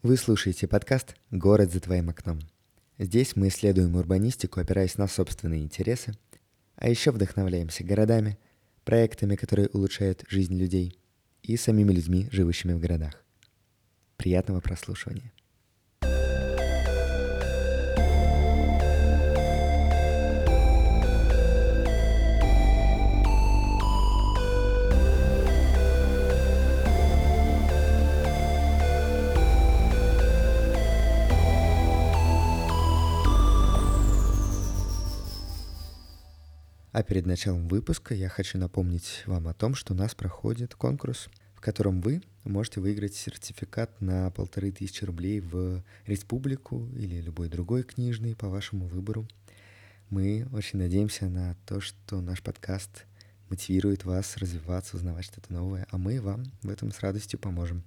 Вы слушаете подкаст «Город за твоим окном». Здесь мы исследуем урбанистику, опираясь на собственные интересы, а еще вдохновляемся городами, проектами, которые улучшают жизнь людей, и самими людьми, живущими в городах. Приятного прослушивания. А перед началом выпуска я хочу напомнить вам о том, что у нас проходит конкурс, в котором вы можете выиграть сертификат на полторы тысячи рублей в республику или любой другой книжный по вашему выбору. Мы очень надеемся на то, что наш подкаст мотивирует вас развиваться, узнавать что-то новое, а мы вам в этом с радостью поможем.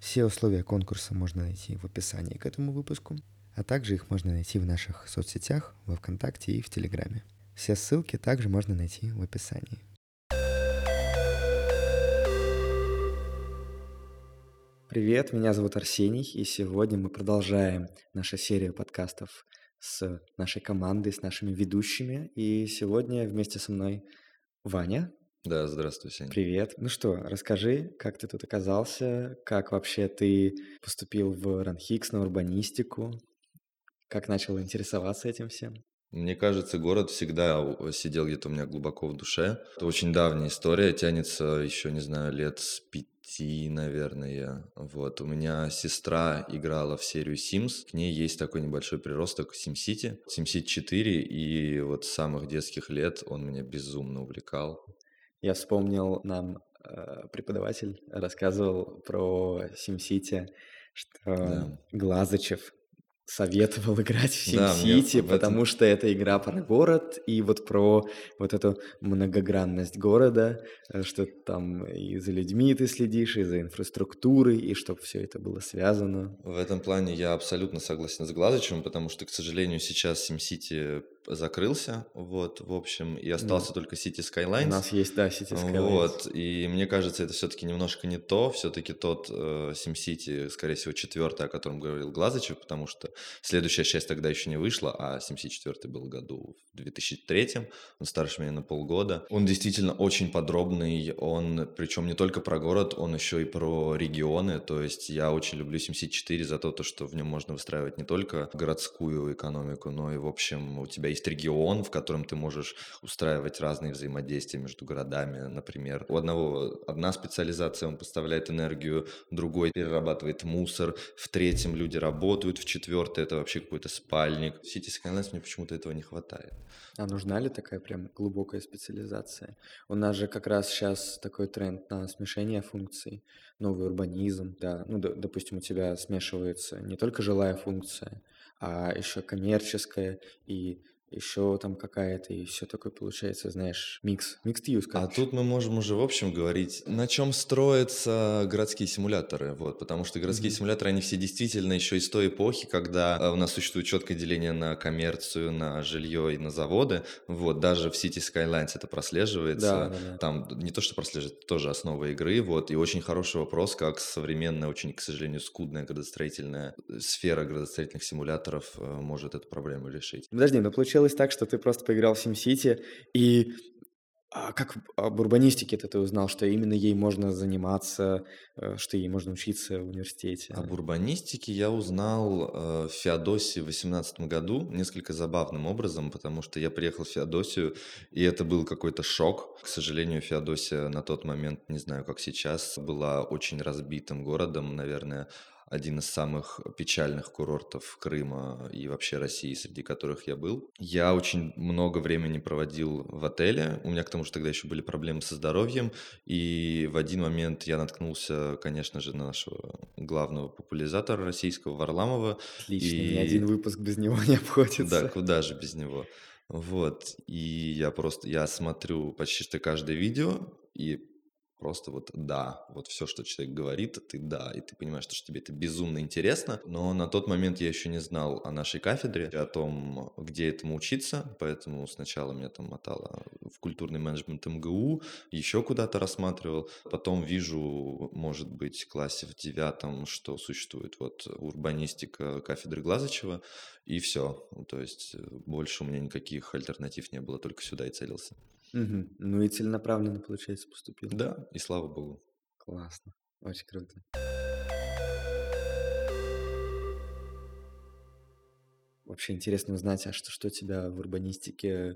Все условия конкурса можно найти в описании к этому выпуску, а также их можно найти в наших соцсетях, во ВКонтакте и в Телеграме. Все ссылки также можно найти в описании. Привет, меня зовут Арсений, и сегодня мы продолжаем нашу серию подкастов с нашей командой, с нашими ведущими. И сегодня вместе со мной Ваня. Да, здравствуй, Сеня. Привет. Ну что, расскажи, как ты тут оказался, как вообще ты поступил в Ранхикс на урбанистику, как начал интересоваться этим всем? Мне кажется, город всегда сидел где-то у меня глубоко в душе. Это очень давняя история, тянется еще, не знаю, лет с пяти, наверное. Вот. У меня сестра играла в серию Sims. К ней есть такой небольшой приросток SimCity. SimCity 4, и вот с самых детских лет он меня безумно увлекал. Я вспомнил, нам э, преподаватель рассказывал про SimCity, что да. Глазычев советовал играть в SimCity, да, потому этом... что это игра про город и вот про вот эту многогранность города, э, что там и за людьми ты следишь, и за инфраструктурой, и чтобы все это было связано. В этом плане я абсолютно согласен с Глазычем, потому что, к сожалению, сейчас SimCity закрылся, вот, в общем, и остался да. только City Skylines. У нас есть, да, City Skylines. Вот, и мне кажется, это все-таки немножко не то, все-таки тот э, SimCity, скорее всего, четвертый, о котором говорил Глазычев, потому что следующая часть тогда еще не вышла, а SimCity четвертый был году в 2003, он старше меня на полгода. Он действительно очень подробный, он, причем не только про город, он еще и про регионы, то есть я очень люблю SimCity 4 за то, то, что в нем можно выстраивать не только городскую экономику, но и, в общем, у тебя есть регион, в котором ты можешь устраивать разные взаимодействия между городами, например. У одного одна специализация, он поставляет энергию, другой перерабатывает мусор, в третьем люди работают, в четвертой это вообще какой-то спальник. В City Skylines мне почему-то этого не хватает. А нужна ли такая прям глубокая специализация? У нас же как раз сейчас такой тренд на смешение функций, новый урбанизм, да. Ну, допустим, у тебя смешивается не только жилая функция, а еще коммерческая и еще там какая-то, и все такое получается, знаешь, микс, mixed use. А тут мы можем уже в общем говорить, на чем строятся городские симуляторы, вот, потому что городские mm-hmm. симуляторы, они все действительно еще из той эпохи, когда э, у нас существует четкое деление на коммерцию, на жилье и на заводы, вот, даже в City Skylines это прослеживается, да, да, да. там не то, что прослеживается, тоже основа игры, вот, и очень хороший вопрос, как современная, очень, к сожалению, скудная градостроительная э, сфера градостроительных симуляторов э, может эту проблему решить. Подожди, но получилось получилось так, что ты просто поиграл в SimCity, и а как об урбанистике ты узнал, что именно ей можно заниматься, э, что ей можно учиться в университете? Об урбанистике я узнал э, в Феодосии в 2018 году несколько забавным образом, потому что я приехал в Феодосию, и это был какой-то шок. К сожалению, Феодосия на тот момент, не знаю, как сейчас, была очень разбитым городом, наверное, один из самых печальных курортов Крыма и вообще России, среди которых я был. Я очень много времени проводил в отеле. У меня к тому же тогда еще были проблемы со здоровьем. И в один момент я наткнулся, конечно же, на нашего главного популяризатора российского Варламова. Отлично, и... ни один выпуск без него не обходится. Да, куда же без него. Вот, и я просто, я смотрю почти что каждое видео, и просто вот да, вот все, что человек говорит, ты да, и ты понимаешь, что тебе это безумно интересно, но на тот момент я еще не знал о нашей кафедре, о том, где этому учиться, поэтому сначала меня там мотало в культурный менеджмент МГУ, еще куда-то рассматривал, потом вижу, может быть, в классе в девятом, что существует вот урбанистика кафедры Глазычева, и все, то есть э, больше у меня никаких альтернатив не было, только сюда и целился. Мгм. Ну и целенаправленно, получается, поступил. Да, и слава богу. Классно. Очень круто. Вообще интересно узнать, а что, что тебя в урбанистике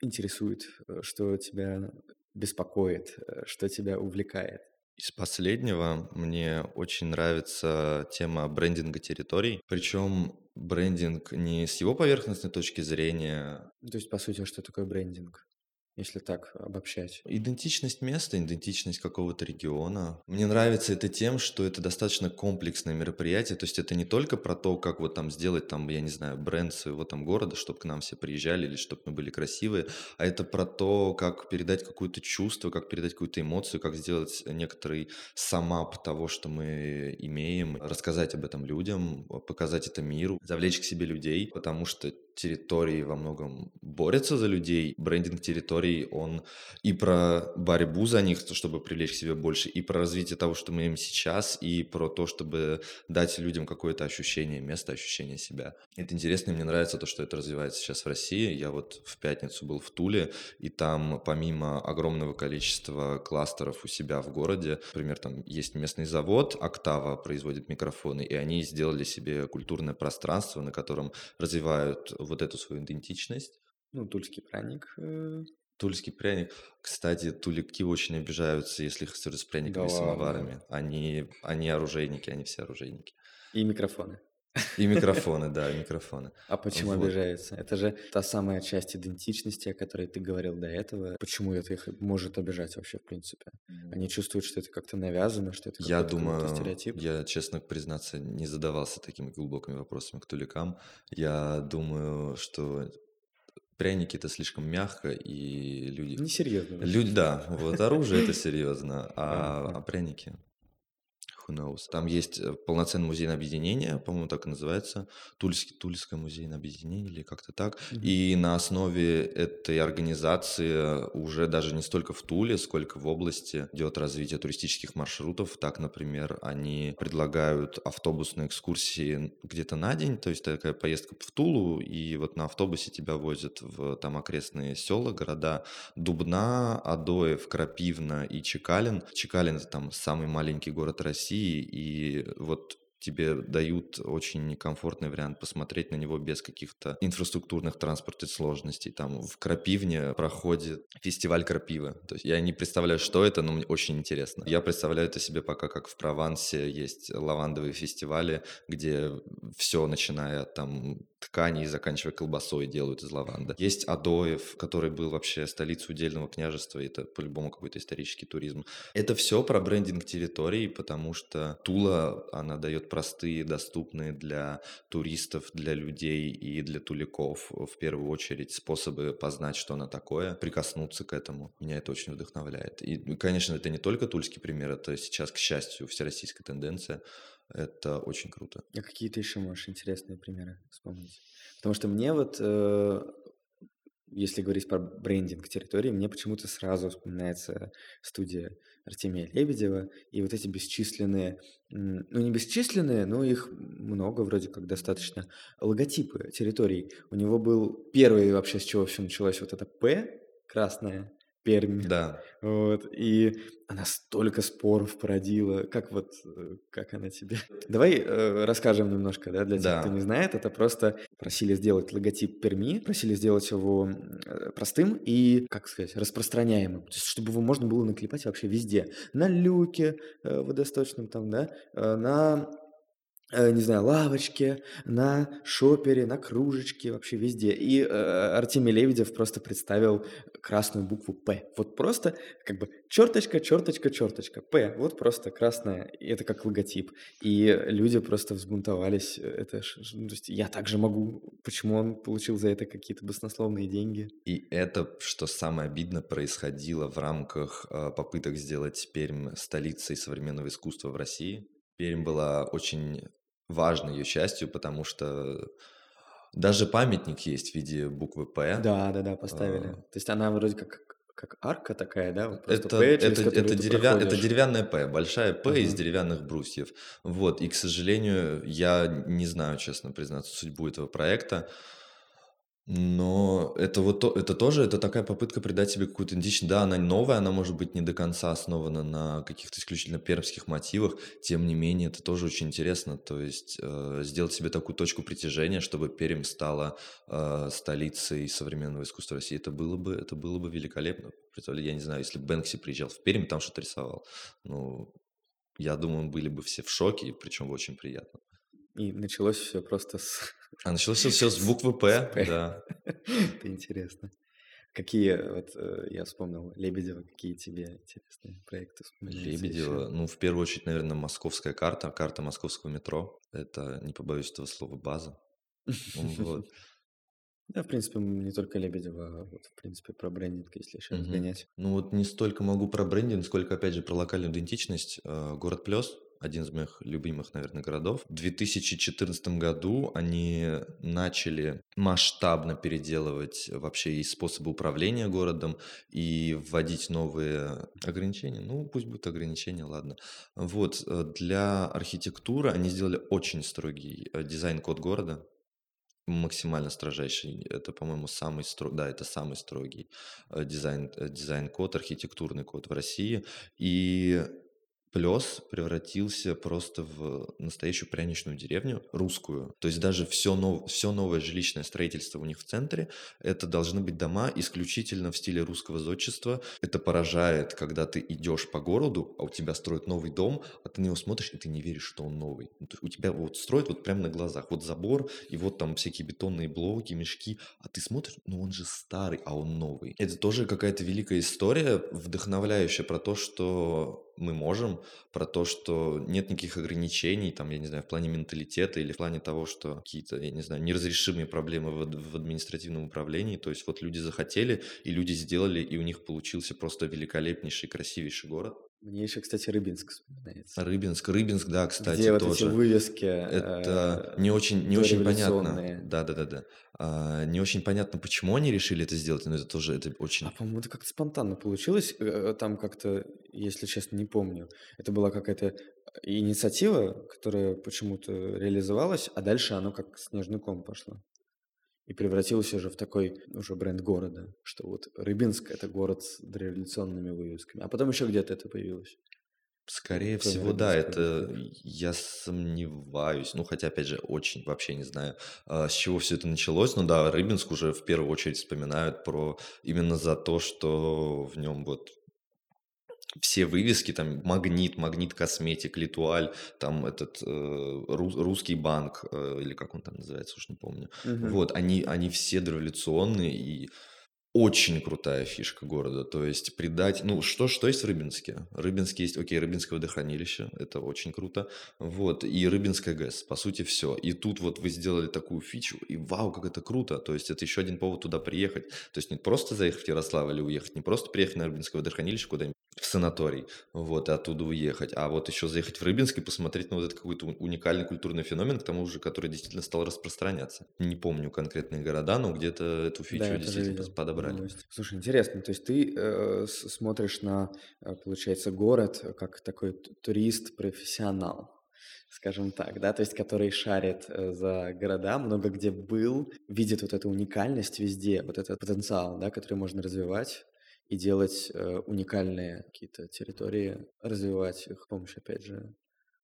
интересует, э, что тебя беспокоит, э, что тебя увлекает? Из последнего мне очень нравится тема брендинга территорий, причем брендинг не с его поверхностной точки зрения. То есть, по сути, что такое брендинг? Если так обобщать? Идентичность места, идентичность какого-то региона. Мне нравится это тем, что это достаточно комплексное мероприятие, то есть это не только про то, как вот там сделать там, я не знаю, бренд своего там города, чтобы к нам все приезжали или чтобы мы были красивые, а это про то, как передать какое-то чувство, как передать какую-то эмоцию, как сделать некоторый самап того, что мы имеем, рассказать об этом людям, показать это миру, завлечь к себе людей, потому что территории во многом борются за людей. Брендинг территорий, он и про борьбу за них, чтобы привлечь к себе больше, и про развитие того, что мы имеем сейчас, и про то, чтобы дать людям какое-то ощущение места, ощущение себя. Это интересно, и мне нравится то, что это развивается сейчас в России. Я вот в пятницу был в Туле, и там помимо огромного количества кластеров у себя в городе, например, там есть местный завод, Октава производит микрофоны, и они сделали себе культурное пространство, на котором развивают вот эту свою идентичность. Ну, тульский пряник. Э. Тульский пряник. Кстати, тулики очень обижаются, если их с пряниками да самоварами. Они, они оружейники, они все оружейники. И микрофоны. И микрофоны, да, и микрофоны. А почему вот. обижаются? Это же та самая часть идентичности, о которой ты говорил до этого. Почему это их может обижать вообще, в принципе? Они чувствуют, что это как-то навязано, что это я думаю, стереотип? Я, честно признаться, не задавался такими глубокими вопросами к туликам. Я думаю, что пряники это слишком мягко, и люди... Несерьезно. Люди, да, вот оружие это серьезно, а, а пряники who knows. Там есть э, полноценный музейное объединение, по-моему, так и называется, Тульский, Тульское музейное объединение или как-то так. Mm-hmm. И на основе этой организации уже даже не столько в Туле, сколько в области идет развитие туристических маршрутов. Так, например, они предлагают автобусные экскурсии где-то на день, то есть такая поездка в Тулу, и вот на автобусе тебя возят в там окрестные села, города Дубна, Адоев, Крапивна и Чекалин. Чекалин – это там самый маленький город России, России, и вот тебе дают очень некомфортный вариант посмотреть на него без каких-то инфраструктурных транспортных сложностей. Там в Крапивне проходит фестиваль крапивы. То есть я не представляю, что это, но мне очень интересно. Я представляю это себе пока как в Провансе есть лавандовые фестивали, где все, начиная от там ткани и заканчивая колбасой делают из лаванды. Есть Адоев, который был вообще столицей удельного княжества, это по-любому какой-то исторический туризм. Это все про брендинг территории, потому что Тула, она дает простые, доступные для туристов, для людей и для туликов в первую очередь способы познать, что она такое, прикоснуться к этому. Меня это очень вдохновляет. И, конечно, это не только тульский пример, это сейчас, к счастью, всероссийская тенденция. Это очень круто. А какие ты еще можешь интересные примеры вспомнить? Потому что мне вот, э, если говорить про брендинг территории, мне почему-то сразу вспоминается студия Артемия Лебедева и вот эти бесчисленные, ну не бесчисленные, но их много вроде как достаточно, логотипы территорий. У него был первый вообще, с чего все началось, вот это «П» красное, Пермь. Да. Вот. И она столько споров породила. Как вот, э, как она тебе? Давай э, расскажем немножко, да, для тех, да. кто не знает. Это просто просили сделать логотип Перми, просили сделать его э, простым и, как сказать, распространяемым. То есть, чтобы его можно было наклепать вообще везде. На люке э, водосточном там, да, э, на э, не знаю, лавочке, на шопере, на кружечке, вообще везде. И э, Артемий Лебедев просто представил красную букву «П». Вот просто как бы черточка, черточка, черточка, «П». Вот просто красная, и это как логотип. И люди просто взбунтовались. Это, ж- ж- ну, то есть я также могу. Почему он получил за это какие-то баснословные деньги? И это, что самое обидно, происходило в рамках э, попыток сделать Пермь столицей современного искусства в России. Пермь была очень важной ее частью, потому что даже памятник есть в виде буквы «П». Да, да, да, поставили. А. То есть она вроде как, как арка такая, да? Вот Это, «П», это, это, деревя... это деревянная П, большая П из Ага. деревянных брусьев. Вот, и, к сожалению, я не знаю, честно признаться, судьбу этого проекта. Но это вот то- это тоже это такая попытка придать себе какую-то идентичность. Да, она новая, она может быть не до конца основана на каких-то исключительно пермских мотивах. Тем не менее, это тоже очень интересно. То есть э, сделать себе такую точку притяжения, чтобы Пермь стала э, столицей современного искусства России. Это было бы это было бы великолепно. Представляете, я не знаю, если Бэнкси приезжал в Пермь и там что-то рисовал. Ну, я думаю, были бы все в шоке, причем очень приятно. И началось все просто с... А началось все с буквы П, да. Это интересно. Какие, вот э, я вспомнил Лебедева, какие тебе интересные проекты вспоминаются Лебедева, еще? ну, в первую очередь, наверное, московская карта, карта московского метро. Это, не побоюсь этого слова, база. Ну, Вот. Да, в принципе, не только Лебедева, а вот, в принципе, про брендинг, если еще разгонять. Ну, вот не столько могу про брендинг, сколько, опять же, про локальную идентичность. Э, Город Плес, один из моих любимых, наверное, городов. В 2014 году они начали масштабно переделывать вообще и способы управления городом, и вводить новые ограничения. Ну, пусть будут ограничения, ладно. Вот, э, для архитектуры они сделали очень строгий э, дизайн-код города, максимально строжайший. Это, по-моему, самый строгий, да, это самый строгий э, дизайн, дизайн-код, архитектурный код в России. И Плес превратился просто в настоящую пряничную деревню, русскую. То есть даже все, нов... все новое жилищное строительство у них в центре, это должны быть дома исключительно в стиле русского зодчества. Это поражает, когда ты идешь по городу, а у тебя строят новый дом, а ты на него смотришь, и ты не веришь, что он новый. У тебя вот строят вот прямо на глазах. Вот забор, и вот там всякие бетонные блоки, мешки, а ты смотришь, ну он же старый, а он новый. Это тоже какая-то великая история, вдохновляющая про то, что мы можем, про то, что нет никаких ограничений, там, я не знаю, в плане менталитета или в плане того, что какие-то, я не знаю, неразрешимые проблемы в, в административном управлении. То есть вот люди захотели, и люди сделали, и у них получился просто великолепнейший, красивейший город. Мне еще, кстати, Рыбинск вспоминается. Рыбинск, Рыбинск, да, кстати, Где вот эти тоже. вывески Это э, не очень, не очень понятно. Да, да, да, да. А, не очень понятно, почему они решили это сделать, но это тоже это очень А, по-моему, это как-то спонтанно получилось. э, Там как-то, если честно, не помню. Это была какая-то инициатива, которая почему-то реализовалась, а дальше оно как снежный ком пошло. И превратилось уже в такой уже бренд города, что вот Рыбинск – это город с дореволюционными вывесками. А потом еще где-то это появилось. Скорее Кроме всего, да, это я сомневаюсь. Ну, хотя, опять же, очень вообще не знаю, а, с чего все это началось. Но да, Рыбинск уже в первую очередь вспоминают про именно за то, что в нем вот все вывески, там Магнит, Магнит Косметик, Литуаль, там этот э, рус- русский банк, э, или как он там называется, уж не помню. Мгм. Вот, они, они все дореволюционные и очень крутая фишка города. То есть придать... Ну, что, что есть в Рыбинске? Рыбинске есть, окей, Рыбинское водохранилище, это очень круто. Вот, и Рыбинская ГЭС, по сути, все. И тут вот вы сделали такую фичу, и вау, как это круто. То есть это еще один повод туда приехать. То есть не просто заехать в Ярославль или уехать, не просто приехать на Рыбинское водохранилище куда-нибудь, в санаторий, вот, и оттуда уехать, а вот еще заехать в Рыбинск и посмотреть на вот этот какой-то уникальный культурный феномен, к тому же, который действительно стал распространяться. Не помню конкретные города, но где-то эту фичу Да, действительно подобрали. новости. Слушай, интересно, то есть ты э, смотришь на, э, получается, город как такой турист-профессионал, скажем так, да, то есть который шарит э, за города, много где был, видит вот эту уникальность везде, вот этот потенциал, да, который можно развивать и делать э, уникальные какие-то территории, развивать их с помощью, опять же,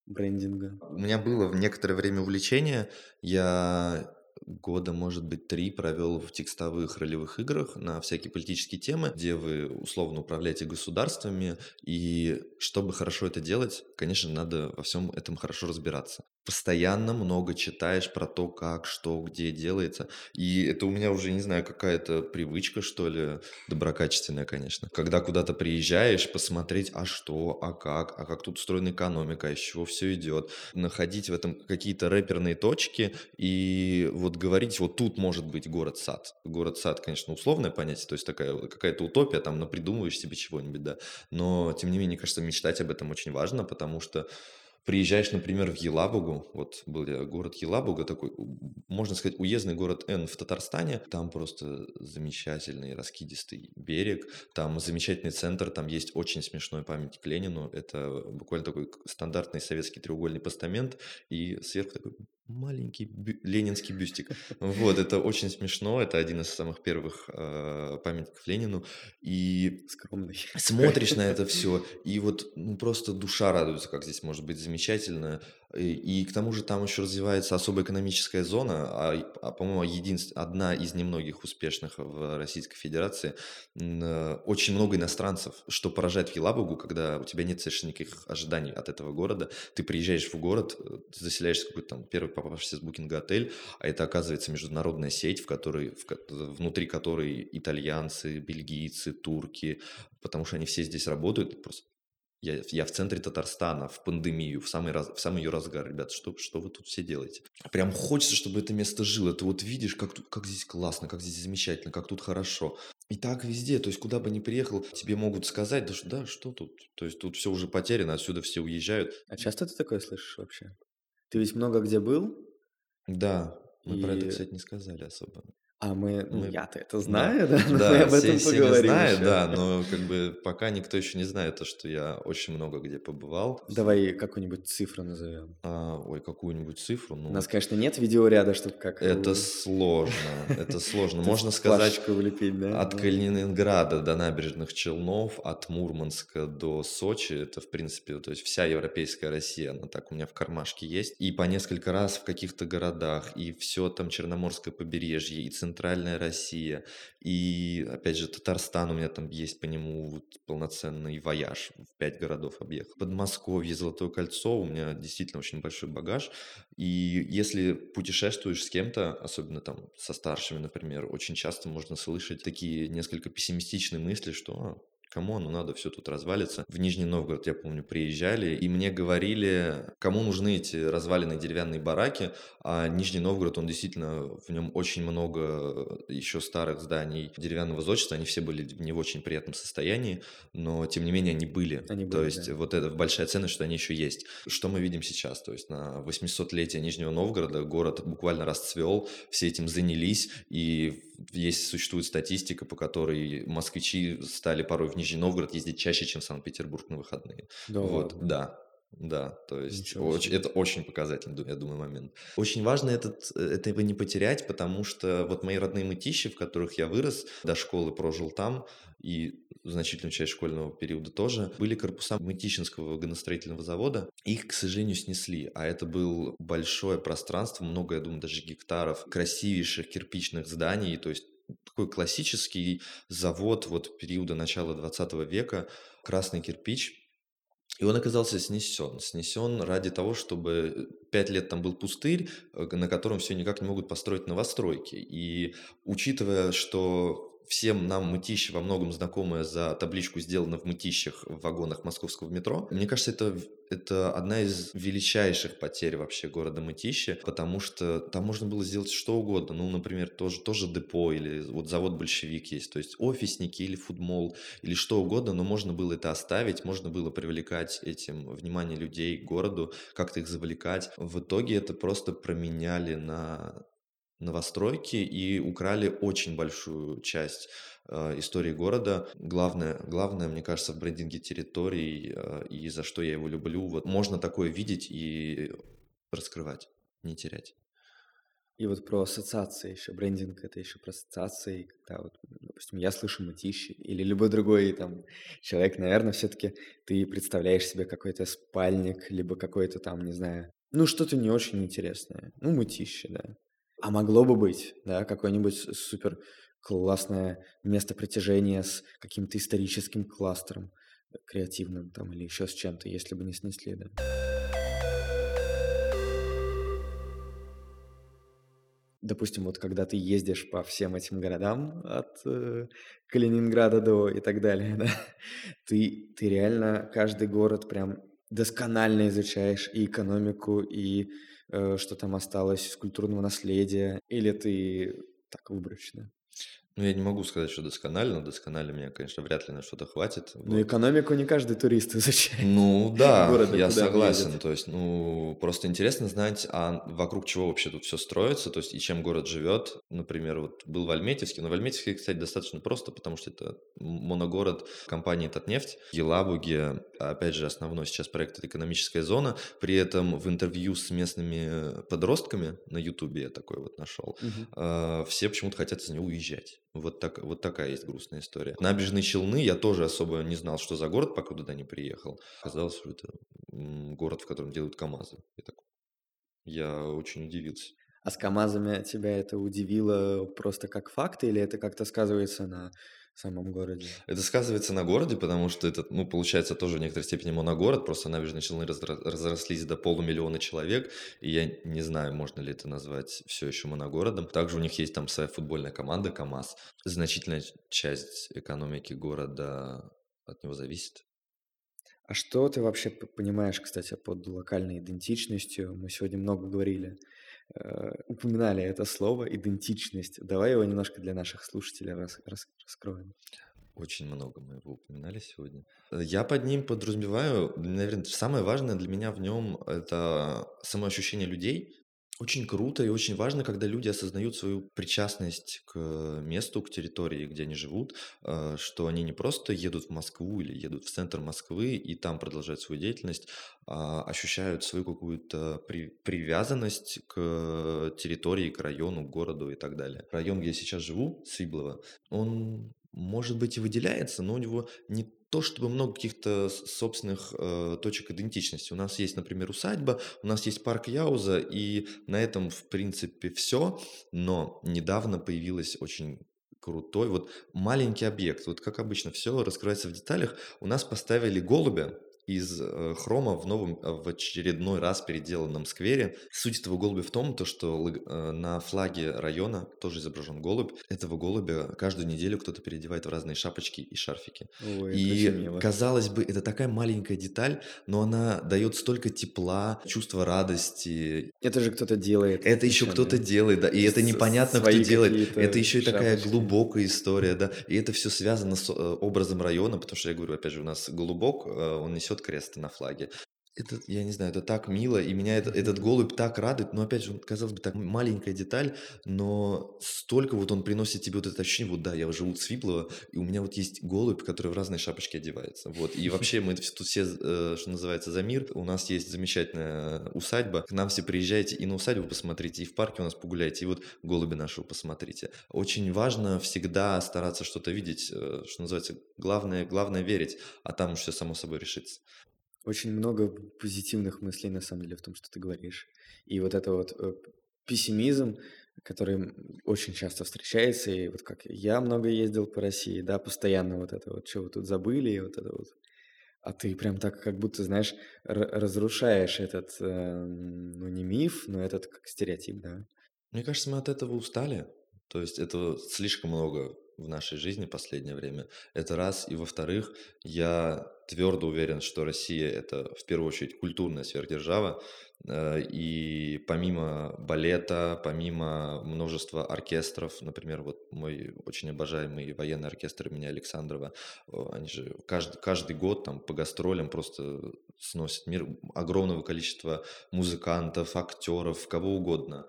брендинга. У меня было в некоторое время увлечение. Я года, может быть, три провел в текстовых ролевых играх на всякие политические темы, где вы условно управляете государствами. И чтобы хорошо это делать, конечно, надо во всем этом хорошо разбираться. постоянно много читаешь про то, как, что, где делается. И это у меня уже, не знаю, какая-то привычка, что ли, доброкачественная, конечно. Когда куда-то приезжаешь, посмотреть, а что, а как, а как тут устроена экономика, из чего все идет. Находить в этом какие-то рэперные точки и вот говорить, вот тут может быть город-сад. Город-сад, конечно, условное понятие, то есть такая какая-то утопия, там напридумываешь себе чего-нибудь, да. Но, тем не менее, кажется, мечтать об этом очень важно, потому что Приезжаешь, например, в Елабугу, вот был город Елабуга, такой, можно сказать, уездный город Н в Татарстане, там просто замечательный раскидистый берег, там замечательный центр, там есть очень смешной памятник Ленину, это буквально такой стандартный советский треугольный постамент, и сверху такой маленький бю- ленинский бюстик. Вот, это очень смешно, это один из самых первых э, памятников Ленину, и Скромный. смотришь на это все, и вот ну, просто душа радуется, как здесь может быть замечательно. И, и к тому же там еще развивается особая экономическая зона, а, а по-моему, единств... одна из немногих успешных в Российской Федерации. Э, очень много иностранцев, что поражает в Елабугу, когда у тебя нет совершенно никаких ожиданий от этого города. Ты приезжаешь в город, э, заселяешься в какой-то там первый попавшийся с букинга отель, а это оказывается международная сеть, в которой, в, внутри которой итальянцы, бельгийцы, турки, потому что они все здесь работают, просто я, я в центре Татарстана, в пандемию, в самый, раз, в самый ее разгар. Ребят, что, что вы тут все делаете? Прям хочется, чтобы это место жило. Ты вот видишь, как, тут, как здесь классно, как здесь замечательно, как тут хорошо. И так везде. То есть, куда бы ни приехал, тебе могут сказать, да, да что тут? То есть, тут все уже потеряно, отсюда все уезжают. А часто ты такое слышишь вообще? Ты ведь много где был? Да, мы и... про это, кстати, не сказали особо. А мы, ну, мы... я-то это знаю, да, да, да мы об этом все, поговорим. Все знают, да, но как бы пока никто еще не знает то, что я очень много где побывал. Давай какую-нибудь цифру назовем. А, ой, какую-нибудь цифру? Ну, У нас, конечно, нет видеоряда, чтобы как... Это сложно, это сложно. Можно сказать, от Калининграда до набережных Челнов, от Мурманска до Сочи, это, в принципе, то есть вся европейская Россия, она так у меня в кармашке есть. И по несколько раз в каких-то городах, и все там Черноморское побережье, и Центральное центральная Россия. И, опять же, Татарстан, у меня там есть по нему вот полноценный вояж, в пять городов объехал. Подмосковье, Золотое кольцо, у меня действительно очень большой багаж. И если путешествуешь с кем-то, особенно там со старшими, например, очень часто можно слышать такие несколько пессимистичные мысли, что а, Кому оно надо, все тут развалится. В Нижний Новгород, я помню, приезжали, и мне говорили, кому нужны эти разваленные деревянные бараки, а Нижний Новгород, он действительно, в нем очень много еще старых зданий деревянного зодчества, они все были не в очень приятном состоянии, но, тем не менее, они были. Они были То есть, да. вот это большая ценность, что они еще есть. Что мы видим сейчас? То есть, на 800-летие Нижнего Новгорода город буквально расцвел, все этим занялись, и есть, существует статистика, по которой москвичи стали порой в Нижний Новгород ездить чаще, чем в Санкт-Петербург на выходные. Да, вот, да. Да, то есть очень, это очень показательный, я думаю, момент. Очень важно этот, этого не потерять, потому что вот мои родные мытищи, в которых я вырос, до школы прожил там, и значительную часть школьного периода тоже, были корпуса Мытищинского вагоностроительного завода. Их, к сожалению, снесли, а это было большое пространство, много, я думаю, даже гектаров красивейших кирпичных зданий, то есть такой классический завод вот периода начала 20 века, красный кирпич, и он оказался снесен. Снесен ради того, чтобы пять лет там был пустырь, э, на котором все никак не могут построить новостройки. И учитывая, что всем нам мытище во многом знакомое за табличку «Сделано в мытищах» в вагонах московского метро. Мне кажется, это, это одна из величайших потерь вообще города Мытищи, потому что там можно было сделать что угодно. Ну, например, тоже, тоже депо или вот завод «Большевик» есть. То есть офисники или фудмол или что угодно, но можно было это оставить, можно было привлекать этим внимание людей к городу, как-то их завлекать. В итоге это просто променяли на новостройки и украли очень большую часть э, истории города. Главное, главное, мне кажется, в брендинге территорий э, и за что я его люблю. Вот можно такое видеть и раскрывать, не терять. И вот про ассоциации еще. Брендинг — это еще про ассоциации. Когда вот, допустим, я слышу мытищи или любой другой там человек, наверное, все-таки ты представляешь себе какой-то спальник, либо какой-то там, не знаю, ну, что-то не очень интересное. Ну, мытище, да. А могло бы быть, да, какое-нибудь супер классное место притяжения с каким-то историческим кластером креативным там или еще с чем-то, если бы не снесли, да. допустим, вот когда ты ездишь по всем этим городам от э, Калининграда до и так далее, да, ты, ты реально каждый город прям досконально изучаешь и экономику, и э, что там осталось из культурного наследия, или ты так выборочно? Ну, я не могу сказать, что досконально. Досконально меня, конечно, вряд ли на что-то хватит. Ну, вот. экономику не каждый турист изучает. Ну, да, города, я согласен. То есть, ну, просто интересно знать, а вокруг чего вообще тут все строится, то есть, и чем город живет. Например, вот был в Альметьевске. Но в Альметьевске, кстати, достаточно просто, потому что это моногород компании «Татнефть». Елабуге, опять же, основной сейчас проект – это экономическая зона. При этом в интервью с местными подростками на Ютубе я такой вот нашел. Угу. Все почему-то хотят из него уезжать. Вот, так, вот такая есть грустная история. Набережные Челны я тоже особо не знал, что за город, пока туда не приехал. Казалось, что это город, в котором делают КАМАЗы. Я, так, я очень удивился. А с КАМАЗами тебя это удивило просто как факт, или это как-то сказывается на в самом городе. Это сказывается на городе, потому что это, ну, получается тоже в некоторой степени моногород, просто набережные Челны разрослись до полумиллиона человек, и я не знаю, можно ли это назвать все еще моногородом. Также у них есть там своя футбольная команда КАМАЗ. Значительная часть экономики города от него зависит. А что ты вообще понимаешь, кстати, под локальной идентичностью? Мы сегодня много говорили упоминали это слово идентичность. Давай его немножко для наших слушателей рас, рас, раскроем. Очень много мы его упоминали сегодня. Я под ним подразумеваю, наверное, самое важное для меня в нем это самоощущение людей, очень круто и очень важно, когда люди осознают свою причастность к месту, к территории, где они живут, э, что они не просто едут в Москву или едут в центр Москвы и там продолжают свою деятельность, а ощущают свою какую-то при, привязанность к территории, к району, к городу и так далее. Район, где я сейчас живу, Свиблово, он может быть и выделяется, но у него не то чтобы много каких-то собственных э, точек идентичности. У нас есть, например, усадьба, у нас есть парк Яуза, и на этом, в принципе, все. Но недавно появилась очень крутой, вот маленький объект. Вот как обычно, все раскрывается в деталях. У нас поставили голубя, из э, хрома в новом, э, в очередной раз переделанном сквере. Суть этого голубя в том, то, что э, на флаге района тоже изображен голубь. Этого голубя каждую неделю кто-то переодевает в разные шапочки и шарфики. Ой, и казалось бы, это такая маленькая деталь, но она дает столько тепла, чувства радости. Это же кто-то делает. Это еще кто-то делает, да. И это непонятно, кто делает. Это еще и такая глубокая история, да. И это все связано с образом района, потому что я говорю, опять же, у нас голубок, он несет несет крест на флаге. Это, я не знаю, это так мило, и меня это, этот голубь так радует. Но опять же, казалось бы, так маленькая деталь, но столько вот он приносит тебе вот это ощущение, вот да, я живу в Свиблово, и у меня вот есть голубь, который в разные шапочки одевается. Вот. И вообще мы тут все, э, что называется, за мир. У нас есть замечательная усадьба. К нам все приезжайте и на усадьбу посмотрите, и в парке у нас погуляйте, и вот голуби нашего посмотрите. Очень важно всегда стараться что-то видеть, э, что называется, главное, главное верить, а там уж все само собой решится. Очень много позитивных мыслей, на самом деле, в том, что ты говоришь. И вот это вот э, пессимизм, который очень часто встречается, и вот как я много ездил по России, да, постоянно вот это вот, что вы тут забыли, и вот это вот. А ты прям так, как будто, знаешь, разрушаешь этот, э, ну, не миф, но этот как стереотип, да. Мне кажется, мы от этого устали. То есть это слишком много в нашей жизни последнее время. Это раз. И во-вторых, я твердо уверен, что Россия – это в первую очередь культурная сверхдержава. Э, и помимо балета, помимо множества оркестров, например, вот мой очень обожаемый военный оркестр имени Александрова, они же каждый, каждый год там по гастролям просто сносят мир огромного количества музыкантов, актеров, кого угодно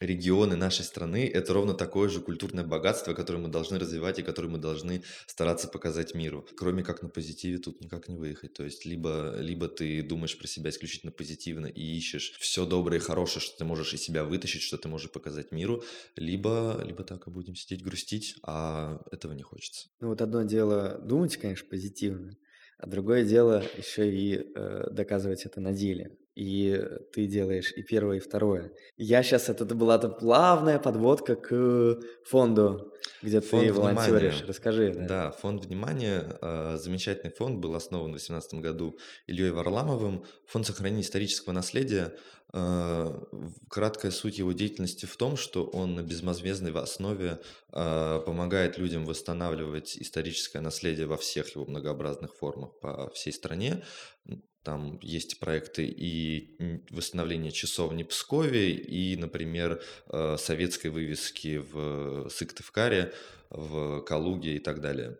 регионы нашей страны – это ровно такое же культурное богатство, которое мы должны развивать и которое мы должны стараться показать миру. Кроме как на позитиве тут никак не выехать. То есть либо, либо ты думаешь про себя исключительно позитивно и ищешь все доброе и хорошее, что ты можешь из себя вытащить, что ты можешь показать миру, либо, либо так и будем сидеть грустить, а этого не хочется. Ну вот одно дело думать, конечно, позитивно, а другое дело еще и э, доказывать это на деле. И ты делаешь и первое, и второе. Я сейчас это была плавная подводка к фонду, где Фонд ты волонтеришь. внимания. Расскажи, да. Да, фонд внимания. э, Замечательный фонд был основан в 2018 году Ильей Варламовым. Фонд сохранения исторического наследия. В- Краткая суть его деятельности в том, что он на безвозмездной основе э, помогает людям восстанавливать историческое наследие во всех его многообразных формах по всей стране. Там есть проекты и м, восстановление часовни Пскове, и, например, э, советской вывески в Сыктывкаре, в Калуге и так далее.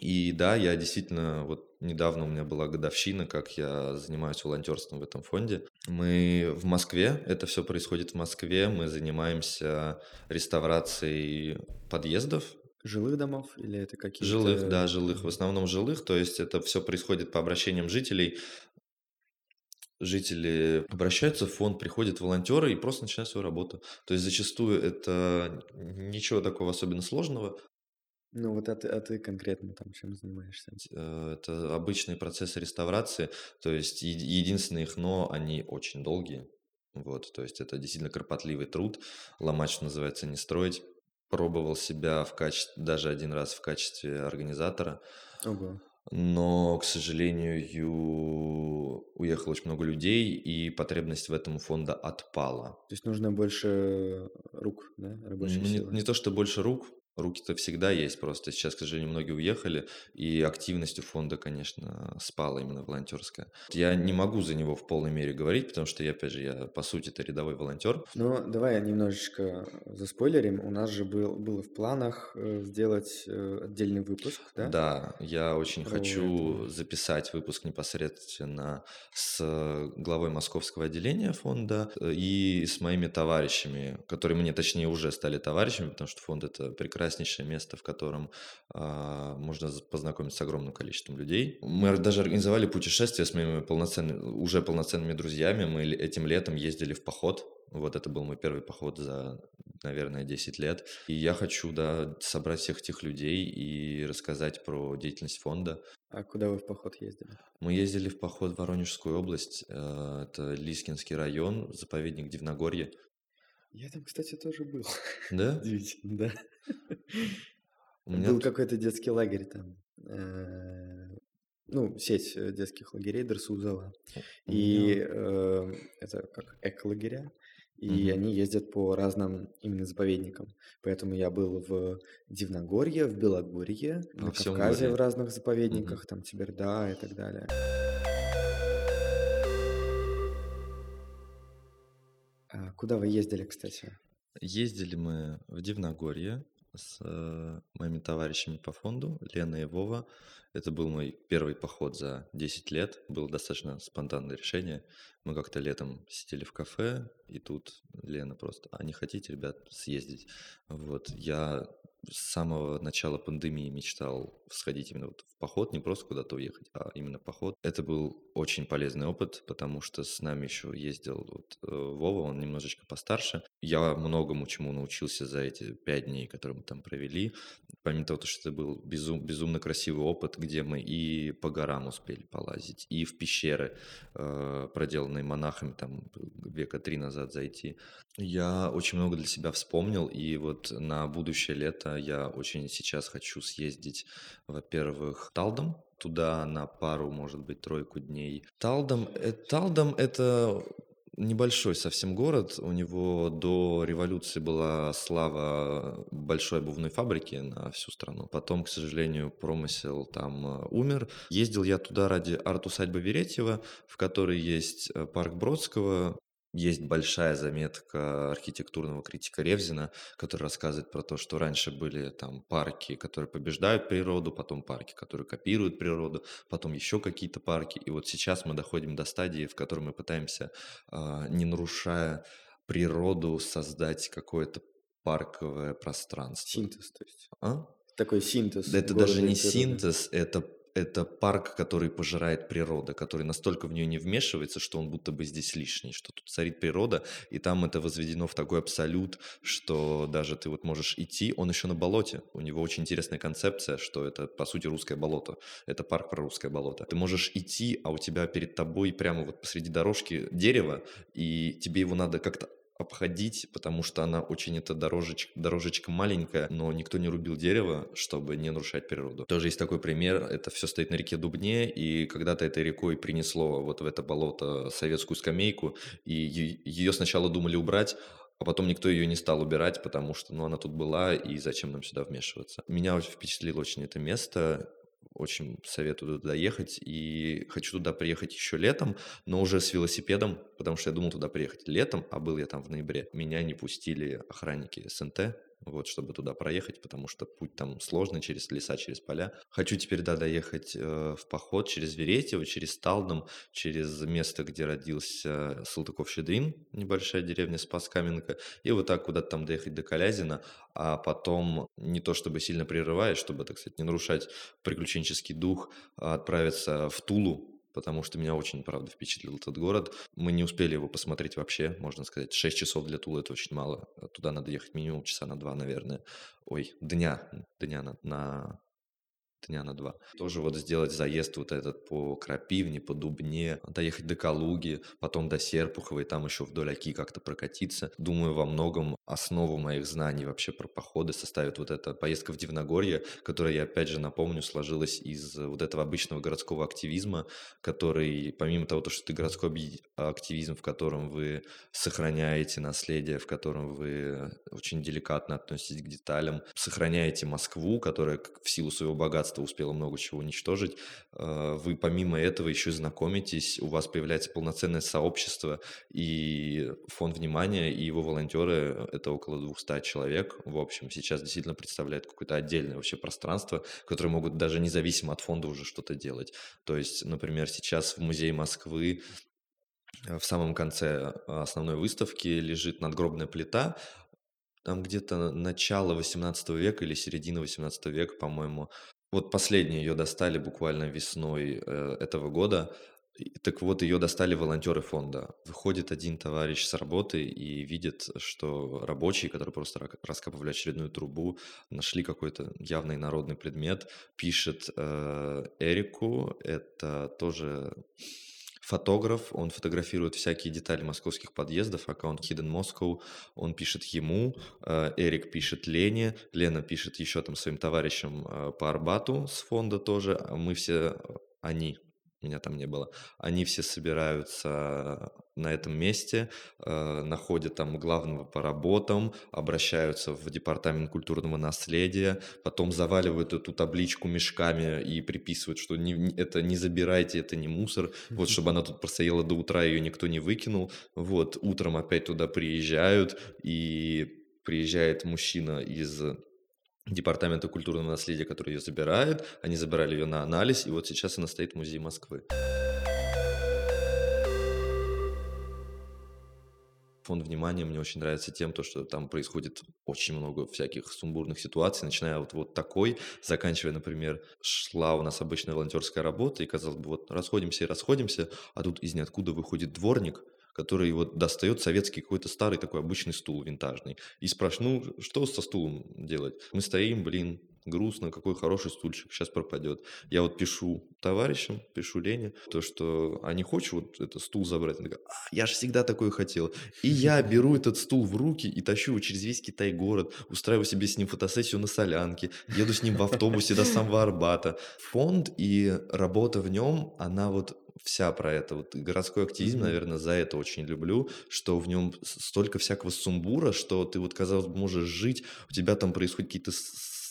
И да, я действительно, вот недавно у меня была годовщина, как я занимаюсь волонтерством в этом фонде. Мы в Москве, это все происходит в Москве, мы занимаемся реставрацией подъездов, Жилых домов или это какие-то... жилых, да, жилых, в основном жилых, то есть это все происходит по обращениям жителей. Жители обращаются в фонд, приходят волонтеры и просто начинают свою работу. То есть зачастую это ничего такого особенно сложного, Ну вот а ты, а ты конкретно там чем занимаешься? Э, Это обычные процессы реставрации, то есть единственное их но, они очень долгие. Вот, то есть это действительно кропотливый труд. Ломать, что называется, не строить. Пробовал себя в качестве, даже один раз в качестве организатора, Ого. но, к сожалению, уехало очень много людей, и потребность в этом у фонда отпала. То есть нужно больше рук, да, рабочей Ну, не, силы? не то, что больше рук, руки-то всегда есть, просто сейчас, к сожалению, многие уехали, и активность у фонда, конечно, спала именно волонтерская. Я не могу за него в полной мере говорить, потому что я, опять же, я по сути это рядовой волонтер. Ну, давай немножечко заспойлерим. У нас же был, было в планах э, сделать э, отдельный выпуск, да? Да, я очень Про хочу это. записать выпуск непосредственно с э, главой московского отделения фонда и с моими товарищами, которые мне, точнее, уже стали товарищами, потому что фонд это прекраснейшее место, в котором а, можно познакомиться с огромным количеством людей. Мы даже организовали путешествие с моими полноценными, уже полноценными друзьями. Мы этим летом ездили в поход. Вот это был мой первый поход за, наверное, 10 лет. И я хочу, да, собрать всех этих людей и рассказать про деятельность фонда. А куда вы в поход ездили? Мы ездили в поход в Воронежскую область, э, это Лискинский район, заповедник Дивногорье. Я там, кстати, тоже был. Да? Удивительно, да. У меня Был какой-то детский лагерь там. э, Ну, сеть э, детских лагерей Дерсузова. И э, это как эко-лагеря. И они ездят по разным именно заповедникам. Поэтому я был в Дивногорье, в Белогорье, на Кавказе в разных заповедниках, там Тиберда и так далее. Куда вы ездили, кстати? Ездили мы в Дивногорье с э, моими товарищами по фонду, Лена и Вова. Это был мой первый поход за 10 лет. Было достаточно спонтанное решение. Мы как-то летом сидели в кафе, и тут Лена просто, а не хотите, ребят, съездить? Вот, я с самого начала пандемии мечтал сходить именно вот в поход, не просто куда-то уехать, а именно поход. Это был очень полезный опыт, потому что с нами еще ездил вот, э, Вова, он немножечко постарше. Я многому чему научился за эти пять дней, которые мы там провели. Помимо того, что это был безум- безумно красивый опыт, где мы и по горам успели полазить, и в пещеры, э, проделанные монахами, там века три назад зайти. Я очень много для себя вспомнил, и вот на будущее лето я очень сейчас хочу съездить, во-первых, Талдом, туда на пару, может быть, тройку дней. Талдом, э, Талдом это небольшой совсем город. У него до революции была слава большой обувной фабрики на всю страну. Потом, к сожалению, промысел там э, умер. Ездил я туда ради арт-усадьбы Веретьева, в которой есть э, парк Бродского, есть большая заметка архитектурного критика Ревзина, который рассказывает про то, что раньше были там парки, которые побеждают природу, потом парки, которые копируют природу, потом еще какие-то парки. И вот сейчас мы доходим до стадии, в которой мы пытаемся, а, не нарушая природу, создать какое-то парковое пространство. Синтез, то есть. А? Такой синтез. Это города даже не природы. синтез, это это парк, который пожирает природа, который настолько в нее не вмешивается, что он будто бы здесь лишний, что тут царит природа, и там это возведено в такой абсолют, что даже ты вот можешь идти, он еще на болоте, у него очень интересная концепция, что это по сути русское болото, это парк про русское болото. Ты можешь идти, а у тебя перед тобой прямо вот посреди дорожки дерево, и тебе его надо как-то обходить, потому что она очень, это дорожечка, дорожечка маленькая, но никто не рубил дерево, чтобы не нарушать природу. Тоже есть такой пример, это все стоит на реке Дубне, и когда-то этой рекой принесло вот в это болото советскую скамейку, и ее сначала думали убрать, а потом никто ее не стал убирать, потому что ну, она тут была, и зачем нам сюда вмешиваться. Меня впечатлило очень это место. Очень советую туда ехать. И хочу туда приехать еще летом, но уже с велосипедом, потому что я думал туда приехать летом, а был я там в ноябре. Меня не пустили охранники СНТ, вот, чтобы туда проехать, потому что путь там сложный, через леса, через поля. Хочу теперь, да, доехать э, в поход через Веретьево, через Талдом, через место, где родился Салтыков-Щедрин, небольшая деревня Спас-Каменка, и вот так куда-то там доехать до Калязина, а потом, не то чтобы сильно прерываясь, чтобы, так сказать, не нарушать приключенческий дух, а отправиться в Тулу, потому что меня очень, правда, впечатлил этот город. Мы не успели его посмотреть вообще, можно сказать. Шесть часов для Тулы – это очень мало. Туда надо ехать минимум часа на два, наверное. Ой, дня, дня на, на дня на два. Тоже вот сделать заезд вот этот по Крапивне, по Дубне, доехать до Калуги, потом до Серпухова и там еще вдоль Оки как-то прокатиться. Думаю, во многом основу моих знаний вообще про походы составит вот эта поездка в Дивногорье, которая, я опять же напомню, сложилась из вот этого обычного городского активизма, который, помимо того, что ты городской активизм, в котором вы сохраняете наследие, в котором вы очень деликатно относитесь к деталям, сохраняете Москву, которая в силу своего богатства государство успело много чего уничтожить, э, вы помимо этого еще знакомитесь, у вас появляется полноценное сообщество, и фонд внимания, и его волонтеры, это около 200 человек, в общем, сейчас действительно представляют какое-то отдельное вообще пространство, которое могут даже независимо от фонда уже что-то делать. То есть, например, сейчас в Музее Москвы э, в самом конце основной выставки лежит надгробная плита, там где-то начало 18 века или середина 18 века, по-моему, вот последние ее достали буквально весной э, этого года. Так вот, ее достали волонтеры фонда. Выходит один товарищ с работы и видит, что рабочие, которые просто раскапывали очередную трубу, нашли какой-то явный народный предмет, пишет э, Эрику, это тоже фотограф, он фотографирует всякие детали московских подъездов, аккаунт Hidden Moscow, он пишет ему, э, Эрик пишет Лене, Лена пишет еще там своим товарищам э, по Арбату с фонда тоже, а мы все, они, меня там не было. Они все собираются на этом месте, э, находят там главного по работам, обращаются в департамент культурного наследия, потом заваливают эту табличку мешками и приписывают, что не, это не забирайте, это не мусор, вот, чтобы она тут простояла до утра, ее никто не выкинул, вот, утром опять туда приезжают, и приезжает мужчина из департамента культурного наследия, который ее забирает. Они забирали ее на анализ, и вот сейчас она стоит в музее Москвы. фонд внимания мне очень нравится тем, то, что там происходит очень много всяких сумбурных ситуаций, начиная вот, вот такой, заканчивая, например, шла у нас обычная волонтерская работа, и казалось бы, вот расходимся и расходимся, а тут из ниоткуда выходит дворник, который вот достает советский какой-то старый такой обычный стул винтажный и спрашивает, ну, что со стулом делать? Мы стоим, блин, грустно, какой хороший стульчик, сейчас пропадет. Я вот пишу товарищам, пишу Лене, то, что, а не хочешь вот этот стул забрать? Она говорит, а, я же всегда такой хотел. И я беру этот стул в руки и тащу его через весь Китай-город, устраиваю себе с ним фотосессию на Солянке, еду с ним в автобусе до самого Арбата. Фонд и работа в нем, она вот вся про это. Вот городской активизм, mm-hmm. наверное, за это очень люблю, что в нем столько всякого сумбура, что ты вот, казалось бы, можешь жить, у тебя там происходят какие-то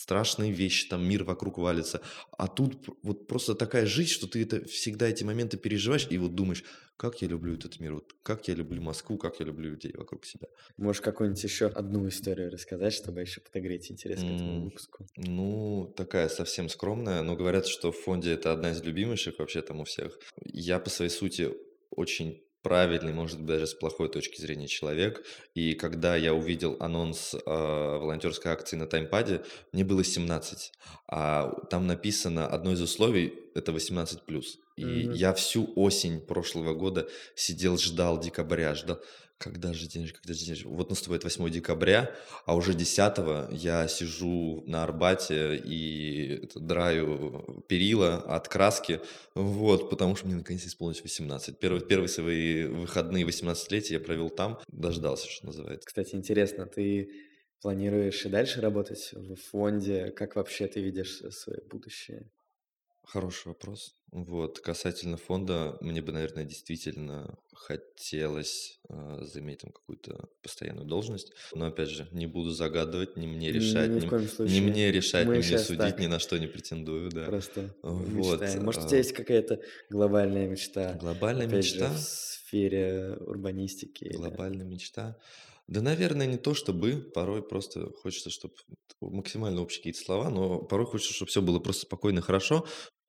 страшные вещи, там мир вокруг валится. А тут вот просто такая жизнь, что ты это всегда эти моменты переживаешь и вот думаешь, как я люблю этот мир, вот как я люблю Москву, как я люблю людей вокруг себя. Можешь какую-нибудь еще одну историю рассказать, чтобы еще подогреть интерес к этому выпуску? Ну, такая совсем скромная, но говорят, что в фонде это одна из любимейших вообще там у всех. Я по своей сути очень правильный, может быть, даже с плохой точки зрения человек. И когда я увидел анонс э, волонтерской акции на таймпаде, мне было 17. А там написано одно из условий, это 18+. И Мгм. я всю осень прошлого года сидел, ждал декабря, ждал, когда же день, когда же день. Вот наступает 8 декабря, а уже 10 я сижу на Арбате и это, драю перила от краски, вот, потому что мне наконец исполнилось 18. Первые, первые свои выходные 18-летия я провел там, дождался, что называется. Кстати, интересно, ты планируешь и дальше работать в фонде? Как вообще ты видишь э, свое будущее? Хороший вопрос. Вот, касательно фонда, мне бы, наверное, действительно хотелось э, заиметь там какую-то постоянную должность. Но, опять же, не буду загадывать, не мне решать, Ни не случае. мне решать, Мы не мне судить, так ни на что не претендую, да. просто Вот. мечтаем. Может, у а, тебя есть какая-то глобальная мечта? Глобальная Опять же, в мечта, сфере урбанистики глобальная мечта. Да, наверное, не то чтобы, порой просто хочется, чтобы максимально общие какие-то слова, но порой хочется, чтобы все было просто спокойно хорошо.